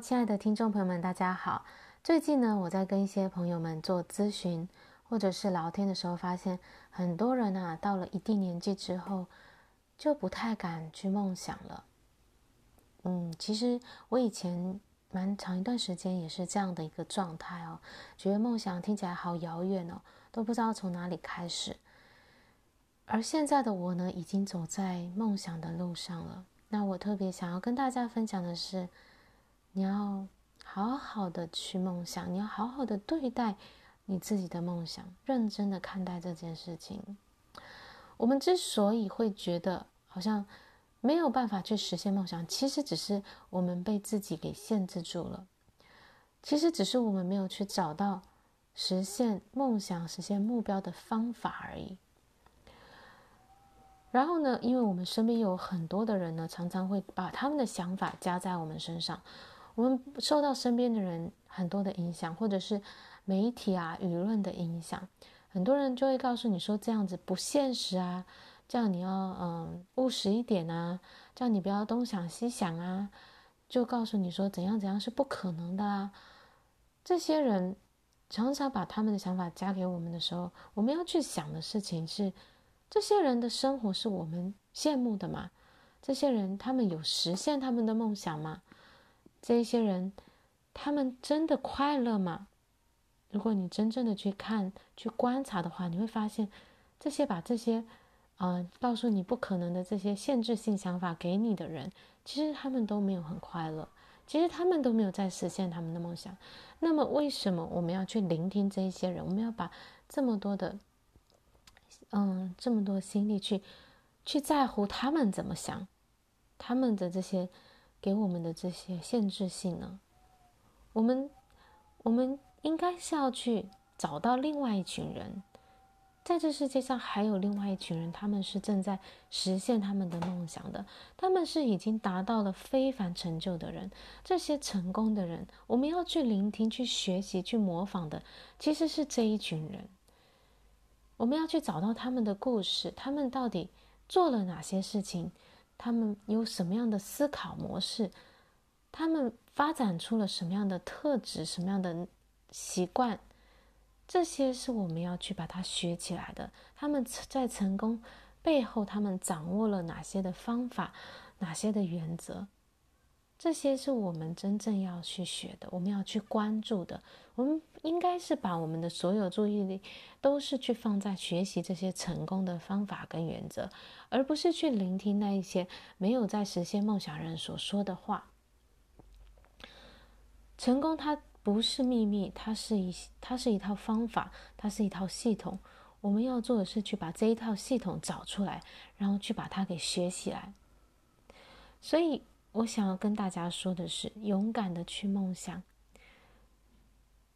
亲爱的听众朋友们，大家好。最近呢，我在跟一些朋友们做咨询或者是聊天的时候，发现很多人啊，到了一定年纪之后，就不太敢去梦想了。嗯，其实我以前蛮长一段时间也是这样的一个状态哦，觉得梦想听起来好遥远哦，都不知道从哪里开始。而现在的我呢，已经走在梦想的路上了。那我特别想要跟大家分享的是，你要好好的去梦想，你要好好的对待你自己的梦想，认真的看待这件事情。我们之所以会觉得好像没有办法去实现梦想，其实只是我们被自己给限制住了。其实只是我们没有去找到实现梦想、实现目标的方法而已。然后呢，因为我们身边有很多的人呢，常常会把他们的想法加在我们身上。我们受到身边的人很多的影响，或者是媒体啊、舆论的影响，很多人就会告诉你说这样子不现实啊，叫你要嗯务实一点啊，叫你不要东想西想啊，就告诉你说怎样怎样是不可能的啊。这些人常常把他们的想法加给我们的时候，我们要去想的事情是：这些人的生活是我们羡慕的吗？这些人他们有实现他们的梦想吗？这些人，他们真的快乐吗？如果你真正的去看、去观察的话，你会发现，这些把这些，呃，告诉你不可能的这些限制性想法给你的人，其实他们都没有很快乐，其实他们都没有在实现他们的梦想。那么，为什么我们要去聆听这一些人？我们要把这么多的，嗯，这么多心力去，去在乎他们怎么想，他们的这些。给我们的这些限制性呢，我们我们应该是要去找到另外一群人，在这世界上还有另外一群人，他们是正在实现他们的梦想的，他们是已经达到了非凡成就的人。这些成功的人，我们要去聆听、去学习、去模仿的，其实是这一群人。我们要去找到他们的故事，他们到底做了哪些事情？他们有什么样的思考模式？他们发展出了什么样的特质？什么样的习惯？这些是我们要去把它学起来的。他们在成功背后，他们掌握了哪些的方法？哪些的原则？这些是我们真正要去学的，我们要去关注的。我们应该是把我们的所有注意力都是去放在学习这些成功的方法跟原则，而不是去聆听那一些没有在实现梦想人所说的话。成功它不是秘密，它是一它是一套方法，它是一套系统。我们要做的是去把这一套系统找出来，然后去把它给学起来。所以。我想要跟大家说的是，勇敢的去梦想，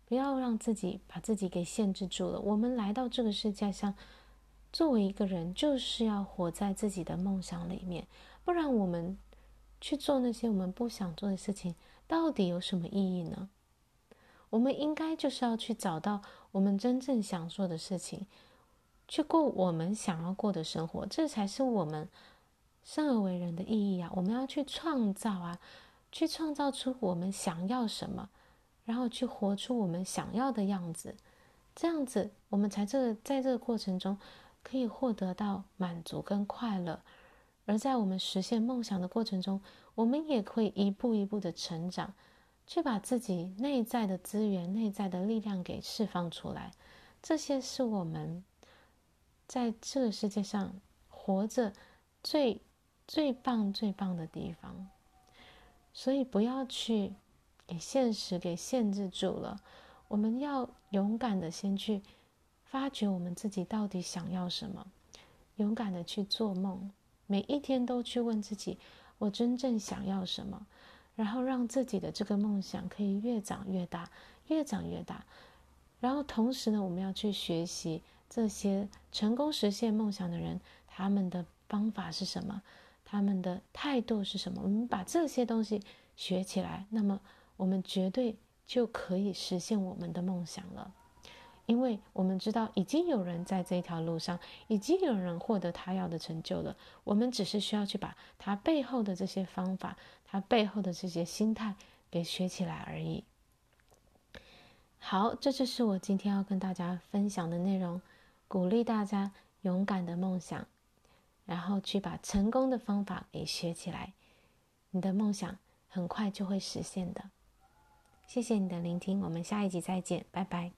不要让自己把自己给限制住了。我们来到这个世界上，作为一个人，就是要活在自己的梦想里面，不然我们去做那些我们不想做的事情，到底有什么意义呢？我们应该就是要去找到我们真正想做的事情，去过我们想要过的生活，这才是我们。生而为人的意义啊，我们要去创造啊，去创造出我们想要什么，然后去活出我们想要的样子，这样子我们才这个在这个过程中可以获得到满足跟快乐，而在我们实现梦想的过程中，我们也会一步一步的成长，去把自己内在的资源、内在的力量给释放出来，这些是我们在这个世界上活着最。最棒、最棒的地方，所以不要去给现实给限制住了。我们要勇敢的先去发掘我们自己到底想要什么，勇敢的去做梦，每一天都去问自己：我真正想要什么？然后让自己的这个梦想可以越长越大，越长越大。然后同时呢，我们要去学习这些成功实现梦想的人，他们的方法是什么？他们的态度是什么？我们把这些东西学起来，那么我们绝对就可以实现我们的梦想了。因为我们知道，已经有人在这条路上，已经有人获得他要的成就了。我们只是需要去把他背后的这些方法，他背后的这些心态给学起来而已。好，这就是我今天要跟大家分享的内容，鼓励大家勇敢的梦想，然后去把成功的方法给学起来，你的梦想很快就会实现的。谢谢你的聆听，我们下一集再见，拜拜。